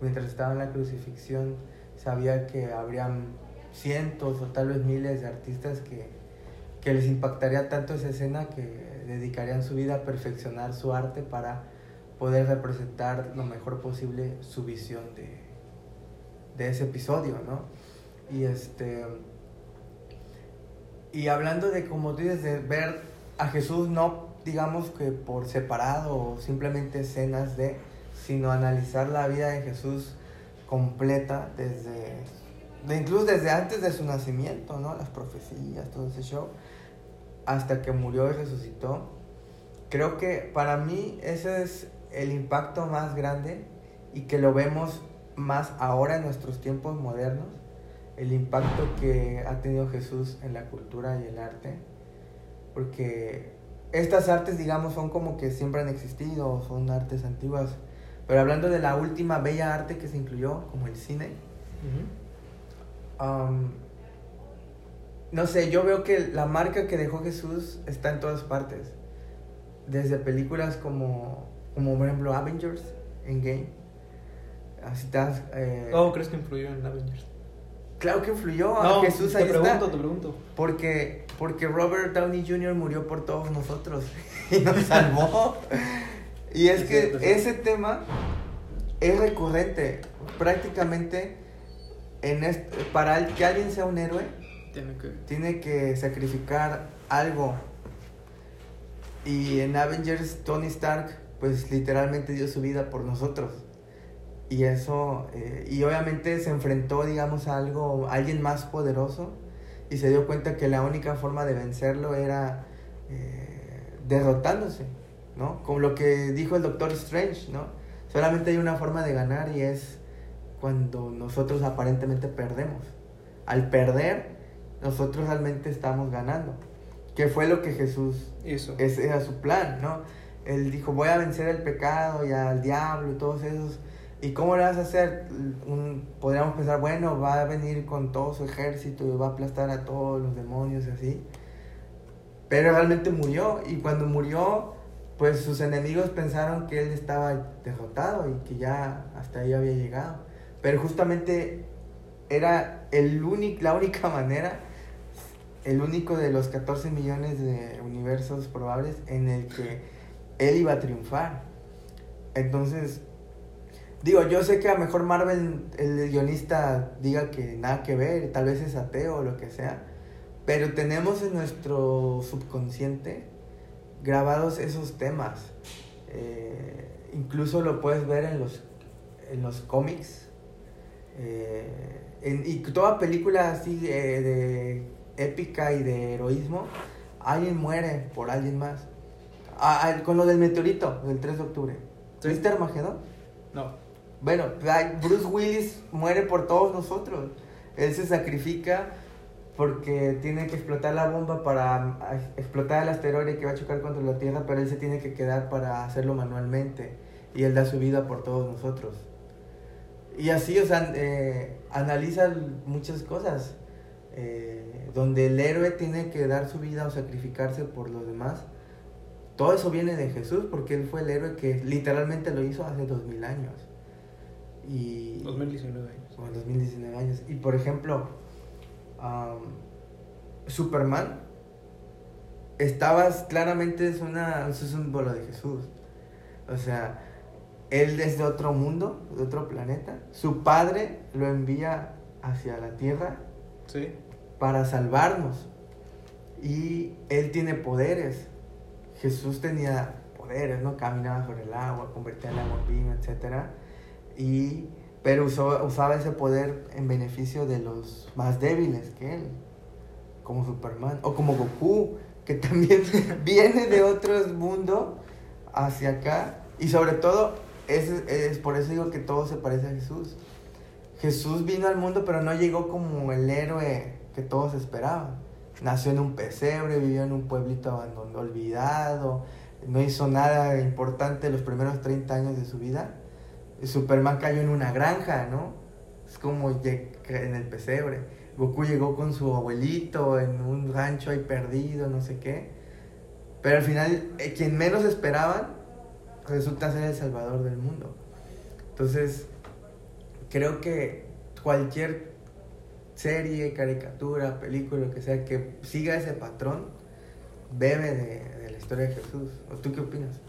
mientras estaba en la crucifixión, sabía que habrían cientos o tal vez miles de artistas que, que les impactaría tanto esa escena que dedicarían su vida a perfeccionar su arte para poder representar lo mejor posible su visión de, de ese episodio, ¿no? Y este y hablando de como tú dices de ver a Jesús no digamos que por separado o simplemente escenas de sino analizar la vida de Jesús completa desde de incluso desde antes de su nacimiento, ¿no? Las profecías, todo ese show hasta que murió y resucitó. Creo que para mí ese es el impacto más grande y que lo vemos más ahora en nuestros tiempos modernos, el impacto que ha tenido Jesús en la cultura y el arte, porque estas artes, digamos, son como que siempre han existido, son artes antiguas, pero hablando de la última bella arte que se incluyó, como el cine, um, no sé, yo veo que la marca que dejó Jesús está en todas partes, desde películas como, como por ejemplo Avengers, Endgame, así estás... Eh, Oh, ¿crees que influyó en Avengers? Claro que influyó No, a Jesús te ahí pregunto, está. te pregunto. Porque, porque Robert Downey Jr. murió por todos nosotros y nos salvó. y es que ese tema es recurrente. Prácticamente, en este, para que alguien sea un héroe, Tiene que... tiene que sacrificar algo. Y en Avengers, Tony Stark, pues literalmente dio su vida por nosotros. Y eso, eh, y obviamente se enfrentó, digamos, a algo, a alguien más poderoso. Y se dio cuenta que la única forma de vencerlo era eh, derrotándose, ¿no? Como lo que dijo el Doctor Strange, ¿no? Solamente hay una forma de ganar y es cuando nosotros aparentemente perdemos. Al perder, nosotros realmente estamos ganando. Que fue lo que Jesús, Eso. ese era su plan, ¿no? Él dijo, voy a vencer el pecado y al diablo y todos esos. ¿Y cómo lo vas a hacer? Un- podríamos pensar, bueno, va a venir con todo su ejército y va a aplastar a todos los demonios y así. Pero realmente murió y cuando murió, pues sus enemigos pensaron que él estaba derrotado y que ya hasta ahí había llegado. Pero justamente era el único, la única manera, el único de los 14 millones de universos probables en el que él iba a triunfar. Entonces, digo, yo sé que a lo mejor Marvel, el guionista, diga que nada que ver, tal vez es ateo o lo que sea, pero tenemos en nuestro subconsciente grabados esos temas. Eh, incluso lo puedes ver en los, en los cómics. Eh, en- y toda película así de, de épica y de heroísmo, alguien muere por alguien más. Ah, ah, con lo del meteorito del 3 de octubre. Sí. ¿Viste Armagedón? No. Bueno, Bruce Willis muere por todos nosotros. Él se sacrifica porque tiene que explotar la bomba para explotar el asteroide que va a chocar contra la Tierra, pero él se tiene que quedar para hacerlo manualmente. Y él da su vida por todos nosotros. Y así, o sea, eh, analiza muchas cosas. eh, donde el héroe tiene que dar su vida o sacrificarse por los demás. Todo eso viene de Jesús porque él fue el héroe que literalmente lo hizo hace dos mil años. Y 2019 años. o 2019 años. Y por ejemplo, am, Superman estabas claramente es una es un símbolo de Jesús. O sea, él es de otro mundo, de otro planeta. Su padre lo envía hacia la tierra Sí. para salvarnos. Y él tiene poderes. Jesús tenía poderes, ¿no? Caminaba sobre el agua, convertía el agua en vino, etc. Y, pero usó- usaba ese poder en beneficio de los más débiles que él, como Superman, o como Goku, que también viene de otro mundo hacia acá. Y sobre todo, es, es por eso digo que todo se parece a Jesús. Jesús vino al mundo, pero no llegó como el héroe que todos esperaban. Nació en un pesebre, vivió en un pueblito abandonado, olvidado, no hizo nada importante los primeros 30 años de su vida. Superman cayó en una granja, ¿no? Es como en el pesebre. Goku llegó con su abuelito en un rancho ahí perdido, no sé qué. Pero al final, eh, quien menos esperaban resulta ser el salvador del mundo. Entonces, creo que cualquier serie, caricatura, película, lo que sea, que siga ese patrón, bebe de, de la historia de Jesús. ¿O tú qué opinas?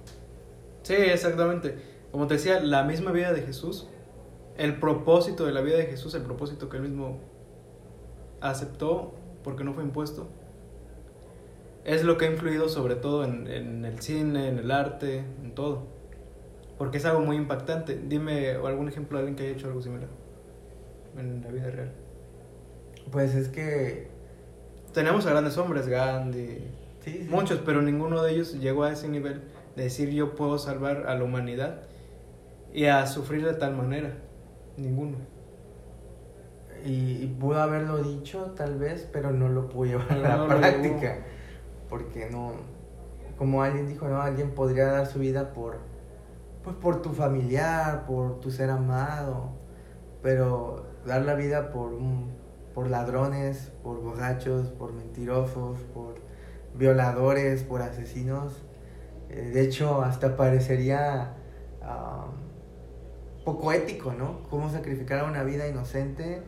Sí, exactamente. Como te decía, la misma vida de Jesús, el propósito de la vida de Jesús, el propósito que él mismo aceptó porque no fue impuesto, es lo que ha influido sobre todo en, en el cine, en el arte, en todo. Porque es algo muy impactante. Dime algún ejemplo de alguien que haya hecho algo similar en la vida real. Pues es que... Tenemos a grandes hombres, Gandhi, Sí, sí. muchos, pero ninguno de ellos llegó a ese nivel de decir yo puedo salvar a la humanidad y a sufrir de tal manera. Ninguno. Y, y pudo haberlo dicho tal vez, pero no lo pudo llevar a la No práctica. Porque no, como alguien dijo, no, alguien podría dar su vida por, pues por tu familiar, por tu ser amado, pero dar la vida por un, por ladrones, por borrachos, por mentirosos, por violadores, por asesinos, eh, de hecho hasta parecería ah, poco ético, ¿no? Cómo sacrificar a una vida inocente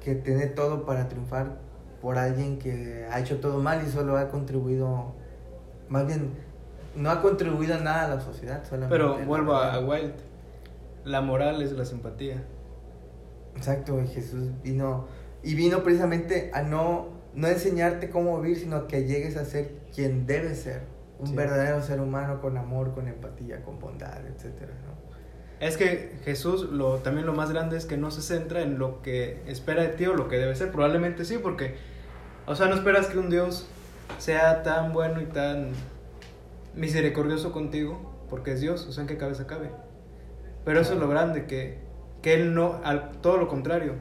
que tiene todo para triunfar por alguien que ha hecho todo mal y solo ha contribuido, más bien, no ha contribuido en nada a la sociedad. Solamente Pero vuelvo a, a. Wilde. La moral es la simpatía. Exacto, y Jesús vino, y vino precisamente a no, no enseñarte cómo vivir, sino que llegues a ser quien debes ser. Un Sí. verdadero ser humano con amor, con empatía, con bondad, etcétera, ¿no? Es que Jesús lo, también lo más grande es que no se centra en lo que espera de ti o lo que debe ser. Probablemente sí, porque, o sea, no esperas que un Dios sea tan bueno y tan misericordioso contigo, porque es Dios, o sea, en qué cabeza cabe. Pero eso es lo grande, que, que Él no, al, todo lo contrario,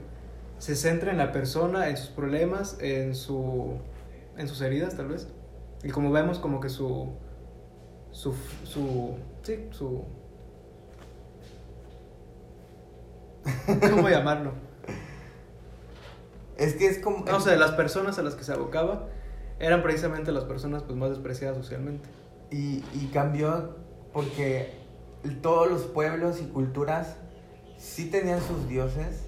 se centra en la persona, en sus problemas, en, su, en sus heridas tal vez. Y como vemos, como que su, su, su, sí, su, ¿Cómo llamarlo? Es que es como... No sé, las personas a las que se abocaba eran precisamente las personas pues, más despreciadas socialmente. Y, y cambió porque todos los pueblos y culturas sí tenían sus dioses,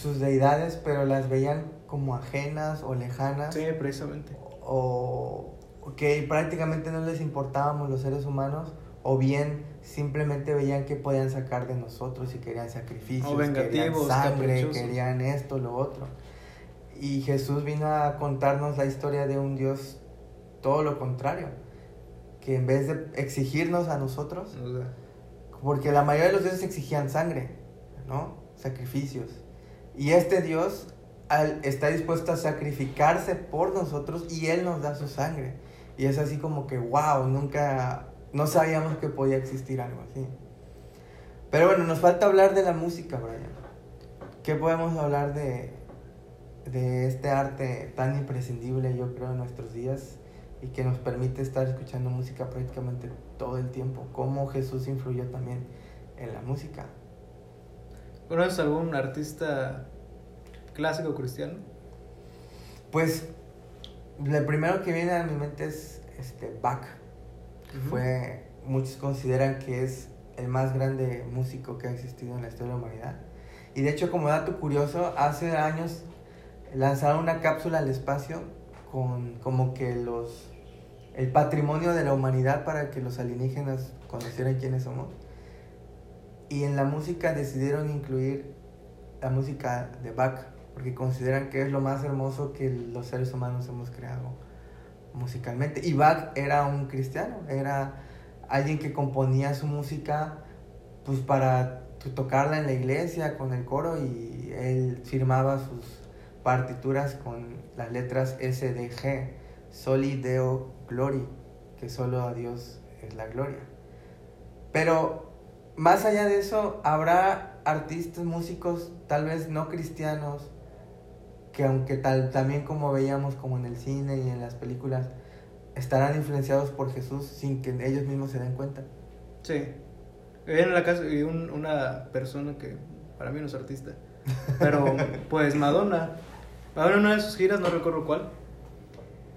sus deidades, pero las veían como ajenas o lejanas. Sí, precisamente. o que prácticamente no les importábamos los seres humanos o bien simplemente veían que podían sacar de nosotros y querían sacrificios, O querían sangre, caprichosos. querían esto, lo otro. Y Jesús vino a contarnos la historia de un Dios todo lo contrario, que en vez de exigirnos a nosotros, O sea, porque la mayoría de los dioses exigían sangre, ¿no? Sacrificios. Y este Dios al- está dispuesto a sacrificarse por nosotros y Él nos da su sangre. Y es así como que, wow, nunca, no sabíamos que podía existir algo así. Pero bueno, nos falta hablar de la música, Brian. ¿Qué podemos hablar de, de este arte tan imprescindible, yo creo, en nuestros días? Y que nos permite estar escuchando música prácticamente todo el tiempo. Cómo Jesús influyó también en la música. ¿Conoces algún artista clásico cristiano? Pues, lo primero que viene a mi mente es este, Bach. Fue, muchos consideran que es el más grande músico que ha existido en la historia de la humanidad. Y de hecho, como dato curioso, hace años lanzaron una cápsula al espacio con como que los el patrimonio de la humanidad para que los alienígenas conocieran quiénes somos. Y en la música decidieron incluir la música de Bach, porque consideran que es lo más hermoso que los seres humanos hemos creado musicalmente. Y Bach era un cristiano, era alguien que componía su música pues para to- tocarla en la iglesia con el coro y él firmaba sus partituras con las letras SDG, Soli Deo Glory, que solo a Dios es la gloria. Pero más allá de eso, habrá artistas, músicos, tal vez no cristianos, que aunque tal, también como veíamos como en el cine y en las películas, estarán influenciados por Jesús sin que ellos mismos se den cuenta. Sí. En la casa y un- una persona que para mí no es artista. Pero pues Madonna. Madonna en una de sus giras, no recuerdo cuál.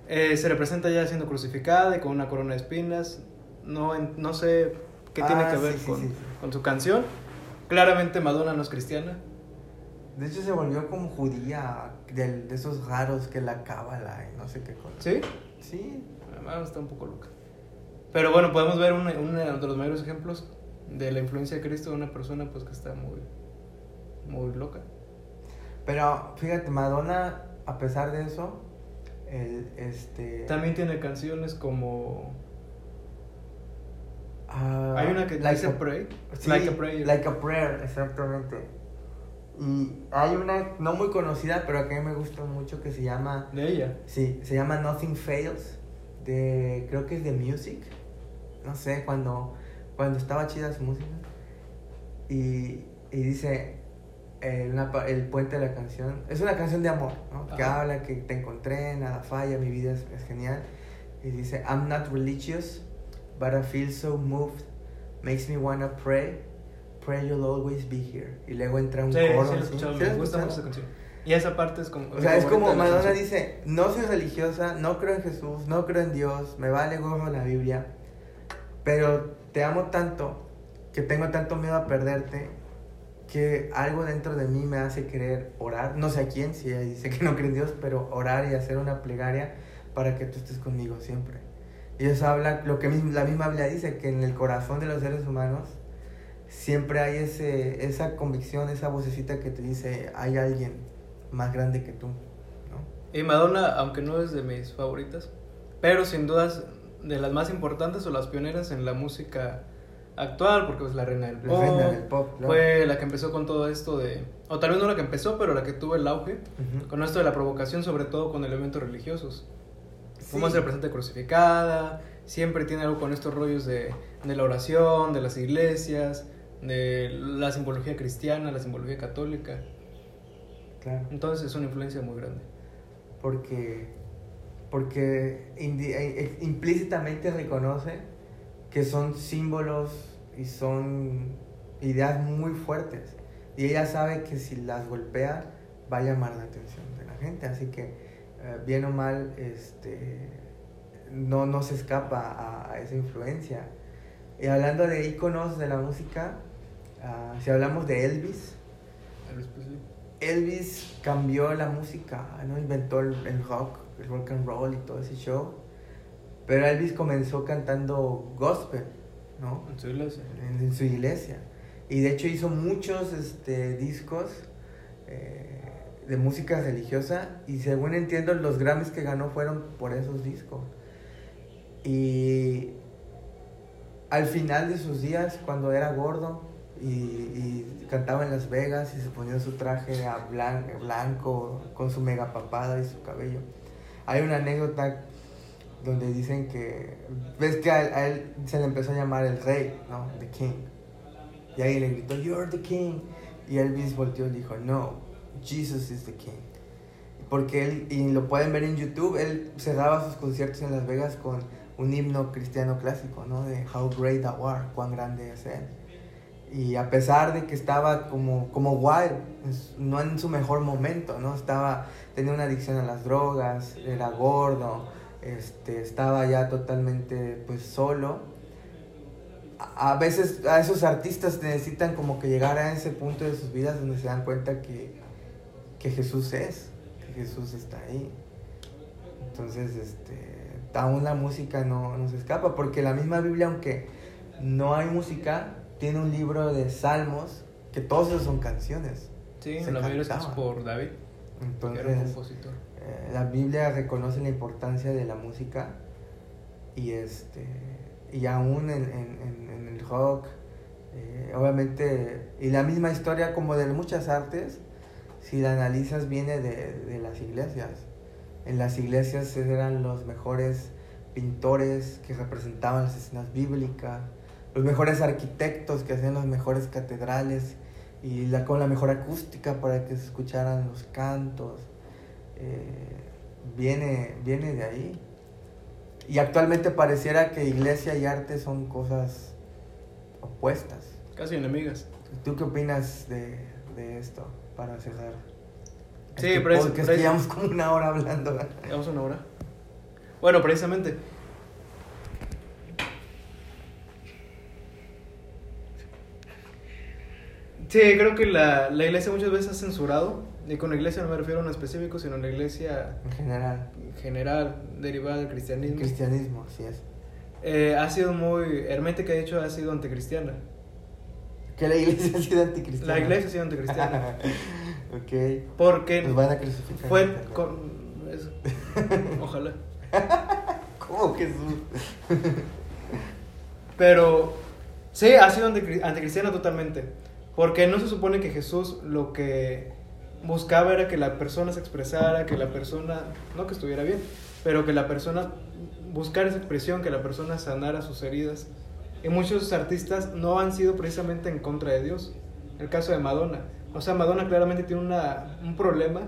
eh, se representa ya siendo crucificada y con una corona de espinas. No, no sé qué tiene Ah, que ver sí, sí, con, sí. con su canción. Claramente Madonna no es cristiana. De hecho, se volvió como judía, de, de esos raros que la cábala y no sé qué cosa. ¿Sí? Sí, Madonna está un poco loca. Pero bueno, podemos ver uno de los mayores ejemplos de la influencia de Cristo de una persona pues que está muy, muy loca. pero fíjate, Madonna, a pesar de eso, el, este... También tiene canciones como... ah, Hay una que Like dice a- Pray. Sí, Like a Prayer. Like a Prayer, exactamente. Y hay una no muy conocida, pero que a mí me gusta mucho que se llama, De ella. sí, se llama Nothing Fails, de, creo que es de Music, no sé, cuando, cuando estaba chida su música. Y, y dice, eh, una el puente de la canción, es una canción de amor, ¿no? Que Ajá. habla que te encontré, nada falla, mi vida es, es genial. Y dice, I'm not religious, but I feel so moved, makes me wanna pray, pray you'll always be here. Y luego entra un Sí, coro. sí, ¿Sí me gusta mucho esa canción. Y esa parte es como... O sea, es como Madonna dice, no soy religiosa, no creo en Jesús, no creo en Dios, me vale gorro la Biblia, pero te amo tanto que tengo tanto miedo a perderte que algo dentro de mí me hace querer orar, no sé a quién, si ella dice que no cree en Dios, pero orar y hacer una plegaria para que tú estés conmigo siempre. Y eso habla, lo que la misma Biblia dice, que en el corazón de los seres humanos siempre hay ese, esa convicción, esa vocecita que te dice, hay alguien más grande que tú, ¿no? Y Madonna, aunque no es de mis favoritas, pero sin dudas de las más importantes o las pioneras en la música actual, porque es la reina del La pop. reina del pop, claro. Fue la que empezó con todo esto de... O tal vez no la que empezó, pero la que tuvo el auge. Con esto de la provocación, sobre todo con elementos religiosos. Cómo Sí. se presenta crucificada, siempre tiene algo con estos rollos de, de la oración, de las iglesias, de la simbología cristiana, la simbología católica. Claro, Entonces es una influencia muy grande. porque, porque eh, eh, implícitamente reconoce que son símbolos y son ideas muy fuertes. Y ella sabe que si las golpea va a llamar la atención de la gente. Así que, eh, bien o mal, este, no, no se escapa a, a esa influencia. Y hablando de íconos de la música, ah, si hablamos de Elvis, Elvis Presley. Elvis cambió la música, ¿no? Inventó el, el rock, el rock and roll y todo ese show. Pero Elvis comenzó cantando gospel, ¿no? En su iglesia. En, en su iglesia. Y de hecho hizo muchos este, discos eh, de música religiosa. Y según entiendo, los Grammys que ganó fueron por esos discos. Y al final de sus días, cuando era gordo y, y cantaba en Las Vegas y se ponía su traje a blan- blanco, con su mega papada y su cabello, hay una anécdota donde dicen que, ves que a, él se le empezó a llamar el rey, ¿no? The King. Y alguien le gritó, You're the King. Y Elvis volteó y dijo, No, Jesus is the King. Porque él, y lo pueden ver en YouTube, él cerraba sus conciertos en Las Vegas con un himno cristiano clásico, ¿no? De How Great Thou Art, cuán grande es Él. Y a pesar de que estaba como, como no en su mejor momento, ¿no? Estaba, tenía una adicción a las drogas, era gordo, este, estaba ya totalmente pues solo. A, veces a esos artistas necesitan como que llegar a ese punto de sus vidas donde se dan cuenta que, que Jesús es, que Jesús está ahí. Entonces, este, aún la música no, no se escapa, porque la misma Biblia, aunque no hay música, tiene un libro de salmos, que todos esos son canciones. Sí, Se la mayoría es por David, que Entonces, era un compositor. eh, la Biblia reconoce la importancia de la música y este y aún en, en- en- en el rock eh, obviamente y la misma historia como de muchas artes si la analizas viene de, de las iglesias en las iglesias eran los mejores pintores que representaban las escenas bíblicas los mejores arquitectos que hacían las mejores catedrales y la, con la mejor acústica para que se escucharan los cantos eh, viene, viene de ahí. Y actualmente pareciera que iglesia y arte son cosas opuestas. Casi enemigas. ¿Tú qué opinas de, de esto para cerrar? Sí, pero es- que llevamos como una hora hablando. Llevamos una hora. Bueno, precisamente. Sí, creo que la, la iglesia muchas veces ha censurado, y con la iglesia no me refiero a un específico, sino a la iglesia En general. general, derivada del cristianismo. Cristianismo, así es. Eh, ha sido muy hermética, de hecho ha sido anticristiana. Que la iglesia ha sido anticristiana. La iglesia ha sido anticristiana. ok. Porque Nos van a crucificar. fue con... eso. Ojalá. ¿Cómo Jesús? Pero sí, ha sido anticri- anticristiana totalmente. Porque no se supone que Jesús lo que buscaba era que la persona se expresara, que la persona, no que estuviera bien, pero que la persona buscara esa expresión, que la persona sanara sus heridas. Y muchos artistas no han sido precisamente en contra de Dios. El caso de Madonna. O sea, Madonna claramente tiene una, un problema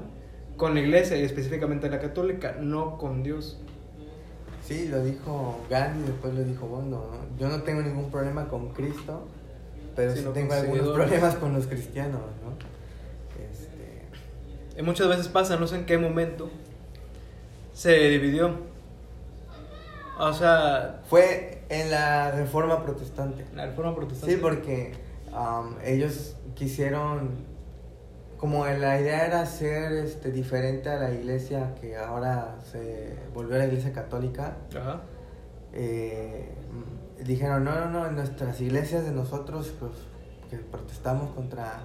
con la iglesia y específicamente la católica, no con Dios. Sí, lo dijo Gandhi, después lo dijo Bondo. ¿no? Yo no tengo ningún problema con Cristo, pero sí tengo algunos problemas con los cristianos, ¿no? Este, Y muchas veces pasa, no sé en qué momento, se dividió. O sea, fue en la reforma protestante. la reforma protestante. Sí, porque um, ellos quisieron, como la idea era ser este, diferente a la iglesia que ahora se volvió a la iglesia católica, Ajá. eh, dijeron, no, no, no, en nuestras iglesias de nosotros, pues, que protestamos contra,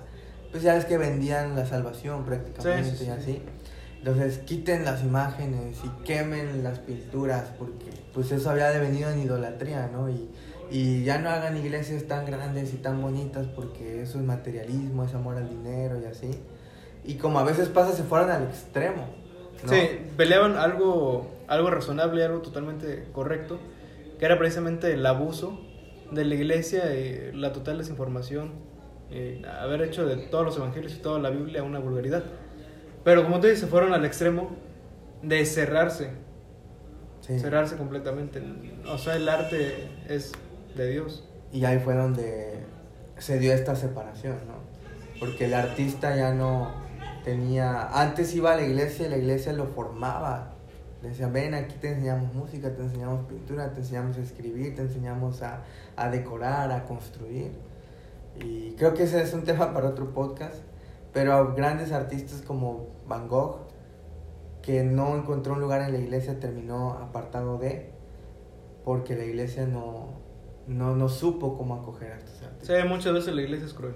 pues ya ves que vendían la salvación prácticamente Sí, sí, y sí. así. Entonces quiten las imágenes y quemen las pinturas porque pues eso había devenido en idolatría, ¿no? Y, y ya no hagan iglesias tan grandes y tan bonitas porque eso es materialismo, es amor al dinero y así. Y como a veces pasa, se fueron al extremo. ¿no? Sí, peleaban algo, algo razonable, algo totalmente correcto, que era precisamente el abuso de la iglesia y la total desinformación, y haber hecho de todos los evangelios y toda la Biblia una vulgaridad. Pero como tú dices, se fueron al extremo de cerrarse, Sí. cerrarse completamente. O sea, el arte es de Dios. Y ahí fue donde se dio esta separación, ¿no? Porque el artista ya no tenía... Antes iba a la iglesia y la iglesia lo formaba. Le decía, ven, aquí te enseñamos música, te enseñamos pintura, te enseñamos a escribir, te enseñamos a, a decorar, a construir. Y creo que ese es un tema para otro podcast. Pero grandes artistas como Van Gogh, que no encontró un lugar en la iglesia, terminó apartado de, porque la iglesia no, no, no supo cómo acoger a estos artistas. sea, muchas veces la iglesia es cruel.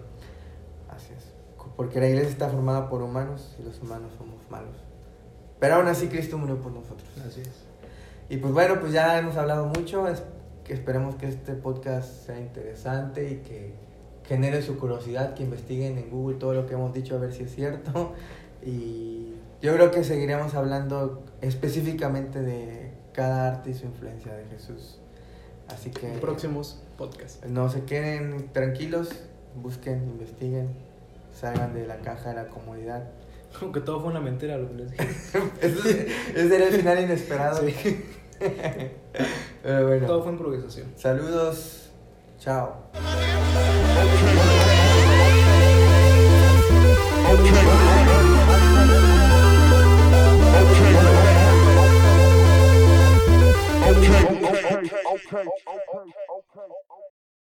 Así es. Porque la iglesia está formada por humanos y los humanos somos malos. Pero aún así Cristo murió por nosotros. Así es. Y pues bueno, pues ya hemos hablado mucho. Es, que esperemos que este podcast sea interesante y que genere su curiosidad, que investiguen en Google todo lo que hemos dicho a ver si es cierto. Y yo creo que seguiremos hablando específicamente de cada arte y su influencia de Jesús. Así que próximos podcasts. no se queden tranquilos, busquen, investiguen, salgan de la caja de la comodidad. Como que todo fue una mentira lo que les dije. Ese ese era el final inesperado. Sí. Pero bueno. Todo fue improvisación. Saludos. Chao. Okay.